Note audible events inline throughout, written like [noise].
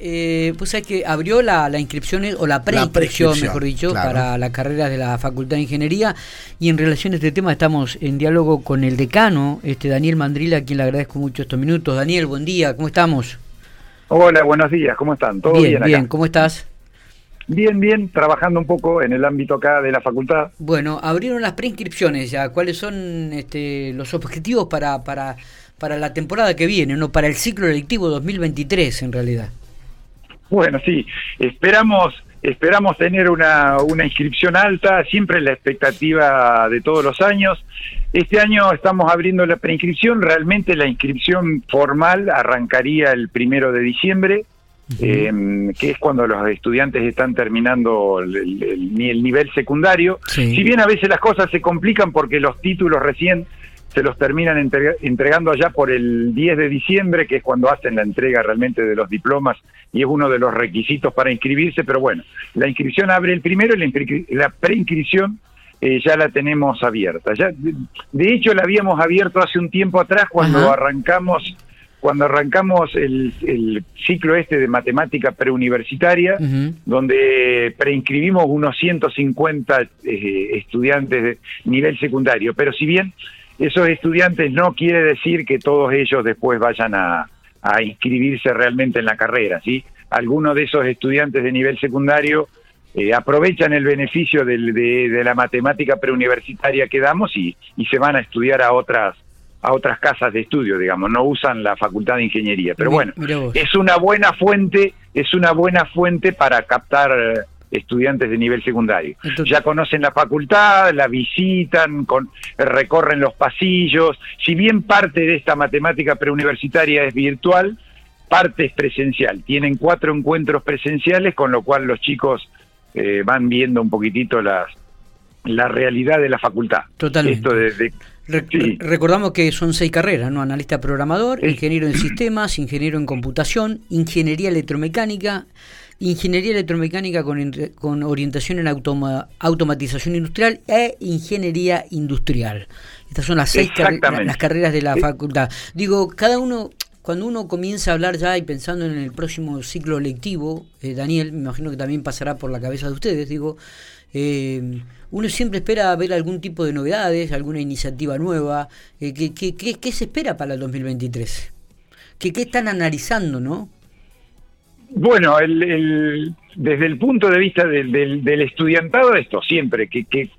Eh, pues es que abrió la, la inscripción o la preinscripción, mejor dicho, para la carrera de la Facultad de Ingeniería. Y en relación a este tema estamos en diálogo con el decano, este Daniel Mandrila, a quien le agradezco mucho estos minutos. Daniel, buen día, ¿cómo estamos? Hola, buenos días, ¿cómo están? ¿Todo bien? Bien, bien. ¿cómo estás? Bien, bien, trabajando un poco en el ámbito acá de la facultad. Bueno, abrieron las preinscripciones ya. ¿Cuáles son este, los objetivos para, para, para la temporada que viene, no para el ciclo electivo 2023 en realidad? Bueno, sí, esperamos esperamos tener una, una inscripción alta, siempre la expectativa de todos los años. Este año estamos abriendo la preinscripción, realmente la inscripción formal arrancaría el primero de diciembre, eh, que es cuando los estudiantes están terminando el, el nivel secundario. Si bien a veces las cosas se complican porque los títulos recién se los terminan entregando allá por el 10 de diciembre, que es cuando hacen la entrega realmente de los diplomas y es uno de los requisitos para inscribirse, pero bueno, la inscripción abre el primero y la, preinscripción eh, ya la tenemos abierta. Ya, de hecho, la habíamos abierto hace un tiempo atrás cuando arrancamos cuando arrancamos el, ciclo este de matemática preuniversitaria, donde preinscribimos unos 150 eh, estudiantes de nivel secundario. Pero si bien esos estudiantes no quiere decir que todos ellos después vayan a, inscribirse realmente en la carrera, ¿sí? Algunos de esos estudiantes de nivel secundario eh, aprovechan el beneficio de, la matemática preuniversitaria que damos y, se van a estudiar a otras a otras casas de estudio, digamos, no usan la facultad de ingeniería. Pero bueno, es una buena fuente, es una buena fuente para captar estudiantes de nivel secundario. ya conocen la facultad, la visitan, con, recorren los pasillos. Si bien parte de esta matemática preuniversitaria es virtual, parte es presencial. Tienen cuatro encuentros presenciales, con lo cual los chicos eh, van viendo un poquitito las, la realidad de la facultad. Totalmente. Recordamos que son seis carreras, ¿no? Analista programador, ingeniero en sistemas, ingeniero en computación, ingeniería electromecánica, Ingeniería Electromecánica con, con orientación en automatización industrial e Ingeniería Industrial. Estas son las seis las carreras de la facultad. Digo, cada uno, cuando uno comienza a hablar ya y pensando en el próximo ciclo lectivo, eh, Daniel, me imagino que también pasará por la cabeza de ustedes, digo, eh, uno siempre espera ver algún tipo de novedades, alguna iniciativa nueva. Eh, ¿qué, qué, qué, se espera para el 2023? ¿Qué, ¿Qué están analizando, no? Bueno, el, desde el punto de vista del, estudiantado, esto siempre, que, que,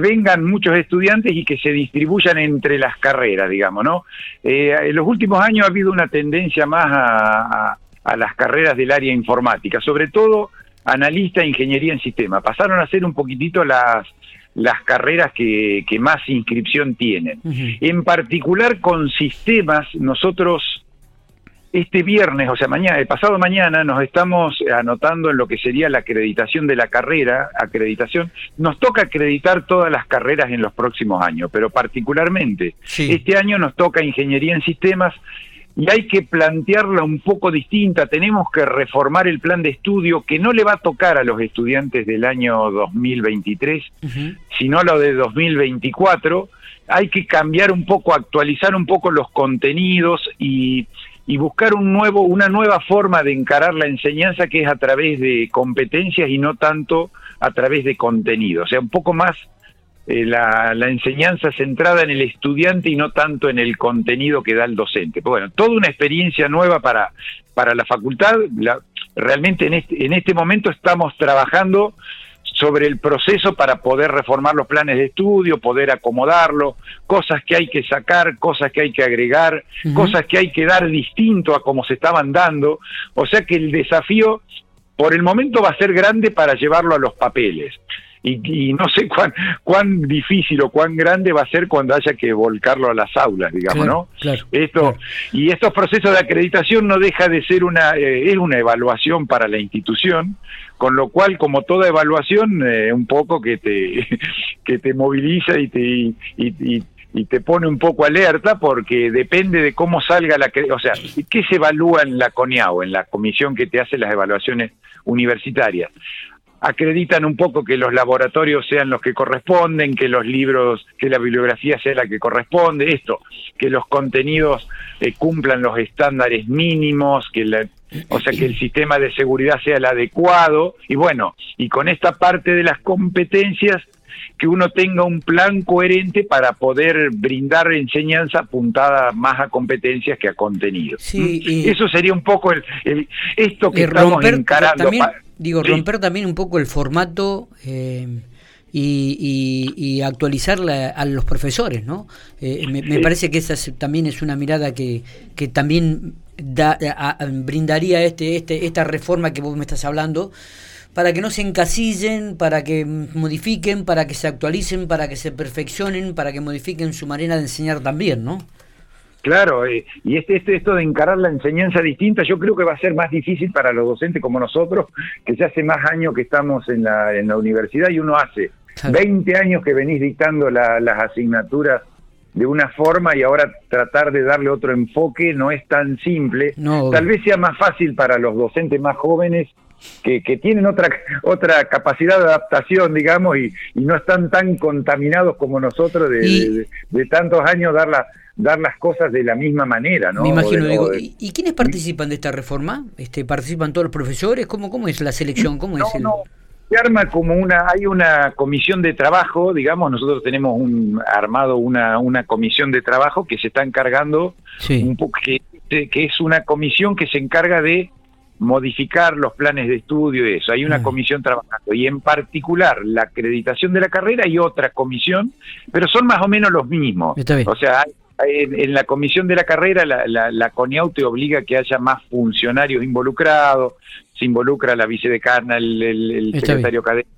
vengan muchos estudiantes y que se distribuyan entre las carreras, digamos, ¿no? Eh, en los últimos años ha habido una tendencia más a, las carreras del área informática, sobre todo analista e ingeniería en sistema. Pasaron a ser un poquitito las, las carreras que, que más inscripción tienen. En particular con sistemas, nosotros este viernes, o sea, mañana, el pasado mañana, nos estamos anotando en lo que sería la acreditación de la carrera, acreditación. Nos toca acreditar todas las carreras en los próximos años, pero particularmente este año nos toca ingeniería en sistemas y hay que plantearla un poco distinta. Tenemos que reformar el plan de estudio que no le va a tocar a los estudiantes del año 2023, sino a lo de 2024. Hay que cambiar un poco, actualizar un poco los contenidos y y buscar un nuevo, una nueva forma de encarar la enseñanza que es a través de competencias y no tanto a través de contenido. O sea, un poco más eh, la, enseñanza centrada en el estudiante y no tanto en el contenido que da el docente. Pero bueno, toda una experiencia nueva para, para la facultad. La, realmente en este, en este momento estamos trabajando sobre el proceso para poder reformar los planes de estudio, poder acomodarlo, cosas que hay que sacar, cosas que hay que agregar, cosas que hay que dar distinto a como se estaban dando. O sea que el desafío por el momento va a ser grande para llevarlo a los papeles. Y, no sé cuán, cuán difícil o cuán grande va a ser cuando haya que volcarlo a las aulas, digamos, ¿no? Esto y estos procesos de acreditación no deja de ser una eh, es una evaluación para la institución, con lo cual como toda evaluación eh, un poco que te [laughs] que te moviliza y te y, y te pone un poco alerta porque depende de cómo salga la... O sea, ¿qué se evalúa en la CONIAO, en la comisión que te hace las evaluaciones universitarias? Acreditan un poco que los laboratorios sean los que corresponden, que los libros, que la bibliografía sea la que corresponde, esto, que los contenidos eh, cumplan los estándares mínimos, que la, o sea que el sistema de seguridad sea el adecuado y bueno, y con esta parte de las competencias que uno tenga un plan coherente para poder brindar enseñanza apuntada más a competencias que a contenido. Sí, Eso sería un poco el, esto que estamos encarando. Digo, romper también un poco el formato eh, y, actualizar a los profesores, ¿no? Eh, me, parece que esa también es una mirada que, que también da, brindaría este, este, esta reforma que vos me estás hablando para que no se encasillen, para que modifiquen, para que se actualicen, para que se perfeccionen, para que modifiquen su manera de enseñar también, ¿no? Claro, eh, y este, este, esto de encarar la enseñanza distinta, yo creo que va a ser más difícil para los docentes como nosotros, que ya hace más años que estamos en la, en la universidad y uno hace 20 años que venís dictando las asignaturas de una forma y ahora tratar de darle otro enfoque no es tan simple. Tal vez sea más fácil para los docentes más jóvenes que, que tienen otra otra capacidad de adaptación, digamos, y, no están tan contaminados como nosotros de, de, tantos años dar, dar las cosas de la misma manera, ¿no? Me imagino, digo, ¿y, quiénes participan de esta reforma? Este, ¿Participan todos los profesores? ¿Cómo, cómo es la selección? ¿Cómo es el se arma como una, hay una comisión de trabajo, digamos, nosotros tenemos un armado una, una comisión de trabajo que se está encargando, un poco, que, que, es una comisión que se encarga de modificar los planes de estudio y eso. Hay una comisión trabajando y en particular la acreditación de la carrera y otra comisión, pero son más o menos los mismos. O sea, en, la comisión de la carrera la, la, la CONIAU te obliga a que haya más funcionarios involucrados, se involucra la vicedecana, el, el, secretario académico.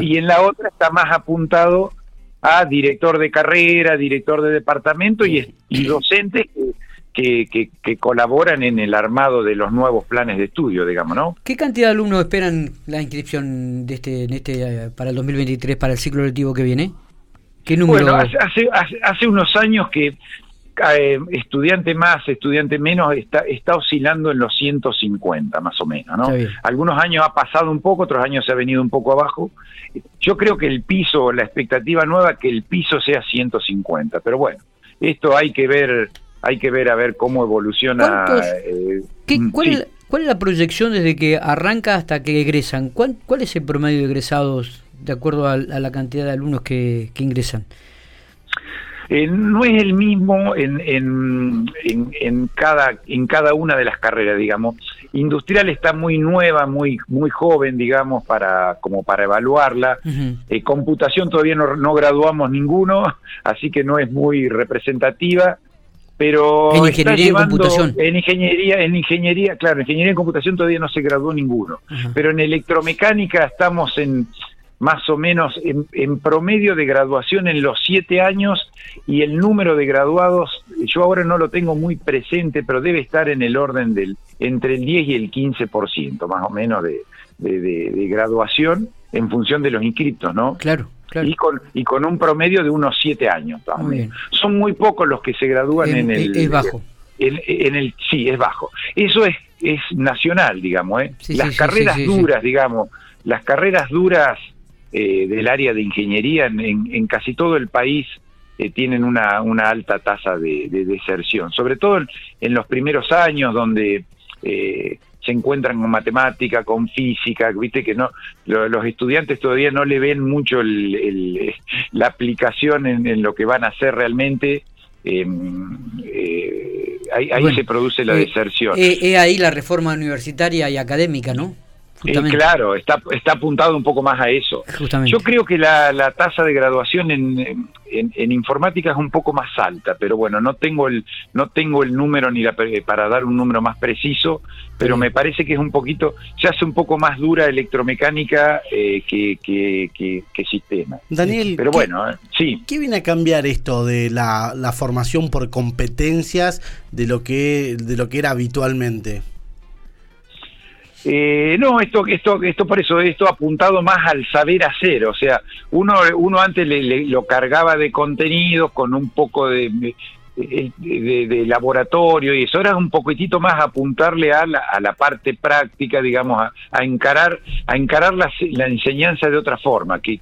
Y en la otra está más apuntado a director de carrera, director de departamento y, y docentes que, que, colaboran en el armado de los nuevos planes de estudio, digamos, ¿no? ¿Qué cantidad de alumnos esperan la inscripción de este, en este eh, para el 2023, para el ciclo lectivo que viene? ¿Qué número? Bueno, hace, hace, hace unos años que eh, estudiante más, estudiante menos, está, está oscilando en los 150 más o menos, ¿no? Algunos años ha pasado un poco, otros años se ha venido un poco abajo. Yo creo que el piso, la expectativa nueva, que el piso sea 150, pero bueno, esto hay que ver, hay que ver a ver cómo evoluciona. Eh, mm, cuál, es la proyección desde que arranca hasta que egresan? ¿Cuál, cuál es el promedio de egresados de acuerdo a, la cantidad de alumnos que, que ingresan? Eh, no es el mismo en, en, en, cada, en cada una de las carreras, digamos. Industrial está muy nueva, muy, muy joven, digamos, para, como para evaluarla. Eh, computación todavía no, no graduamos ninguno, [laughs] así que no es muy representativa pero en ingeniería en computación en ingeniería en ingeniería claro en ingeniería en computación todavía no se graduó ninguno pero en electromecánica estamos en más o menos en, promedio de graduación en los siete años y el número de graduados, yo ahora no lo tengo muy presente, pero debe estar en el orden del entre el 10 y el 15% más o menos de, de, graduación en función de los inscritos, ¿no? Claro. Claro. Y, con, y con un promedio de unos siete años. También. Son muy pocos los que se gradúan en, el... Es bajo. En, el sí, es bajo. Eso es, es nacional, digamos. ¿eh? las carreras duras, digamos, las carreras duras eh, del área de ingeniería en, casi todo el país eh, tienen una, una alta tasa de, deserción, sobre todo en, los primeros años donde eh, se encuentran con matemática, con física, viste que no los estudiantes todavía no le ven mucho [laughs] la aplicación en, lo que van a hacer realmente. Em, ahí, se produce la deserción. Es ahí la reforma universitaria y académica, ¿no? Claro, está, está apuntado un poco más a eso. Yo creo que la, la tasa de graduación en, en, informática es un poco más alta, pero bueno, no tengo el, no tengo el número ni la, para dar un número más preciso, pero me parece que es un poquito, se hace un poco más dura electromecánica eh, que, que, que, sistema. Daniel, pero bueno, eh, sí. ¿Qué viene a cambiar esto de la, la formación por competencias de lo que, de lo que era habitualmente? Eh, no, esto, esto, esto por eso, esto apuntado más al saber hacer, o sea, uno, uno antes le, lo cargaba de contenido con un poco de, de, laboratorio y eso era un poquitito más apuntarle a la, a la parte práctica, digamos, a, encarar, a encarar la, la, enseñanza de otra forma, que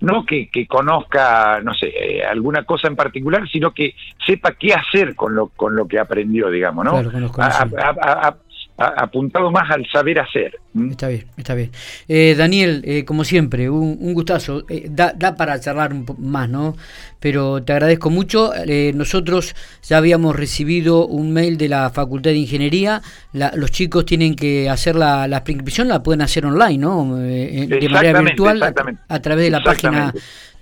no que, que conozca, no sé, eh, alguna cosa en particular, sino que sepa qué hacer con lo, con lo que aprendió, digamos, ¿no? Claro, apuntado más al saber hacer. Está bien, está bien. Eh, Daniel, eh, como siempre, un, gustazo. Eh, da, da, para charlar un más, ¿no? Pero te agradezco mucho. nosotros ya habíamos recibido un mail de la Facultad de Ingeniería. los chicos tienen que hacer la, la inscripción, la pueden hacer online, ¿no? de manera virtual a, través de la página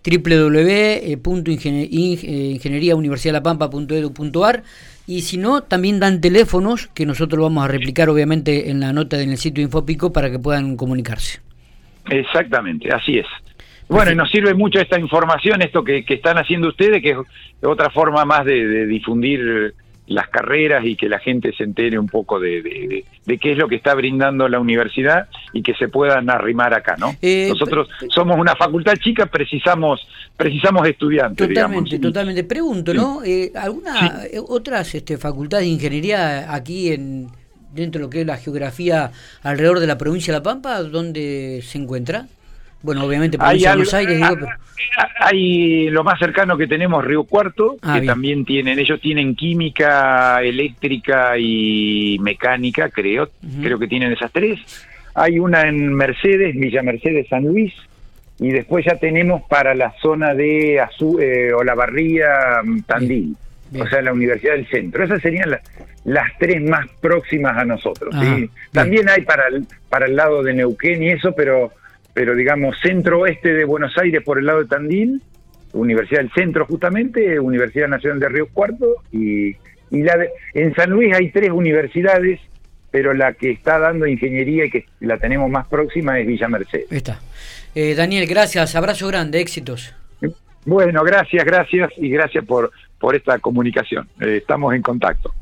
www.ingenieriauniversidadlapampa.edu.ar y si no, también dan teléfonos que nosotros vamos a replicar obviamente en la nota en el sitio Infopico para que puedan comunicarse. Exactamente, así es. Bueno, y nos sirve mucho esta información, esto que, están haciendo ustedes, que es otra forma más de difundir las carreras y que la gente se entere un poco de, qué es lo que está brindando la universidad y que se puedan arrimar acá, ¿no? Eh, Nosotros somos una facultad chica, precisamos precisamos estudiantes. Totalmente, totalmente. Pregunto, ¿no? Eh, ¿Alguna eh, otras este, facultades de ingeniería aquí en dentro de lo que es la geografía alrededor de la provincia de La Pampa, dónde se encuentra? Bueno, obviamente provincia de Buenos Aires, digo, hay lo más cercano que tenemos Río Cuarto, ah, que también tienen, ellos tienen química, eléctrica y mecánica, creo, creo que tienen esas tres. Hay una en Mercedes, Villa Mercedes San Luis, y después ya tenemos para la zona de Azul, eh, Olavarría, mm, Tandil, o sea, la Universidad del Centro. Esas serían las tres más próximas a nosotros. También hay para para el lado de Neuquén y eso, pero pero digamos centro-oeste de Buenos Aires por el lado de Tandil, Universidad del Centro justamente, Universidad Nacional de Río Cuarto y, y la en San Luis hay tres universidades, pero la que está dando ingeniería y que la tenemos más próxima es Villa Mercedes. Está. Eh, Daniel, gracias, abrazo grande, éxitos. Bueno, gracias, gracias y gracias por, por esta comunicación. Eh, estamos en contacto.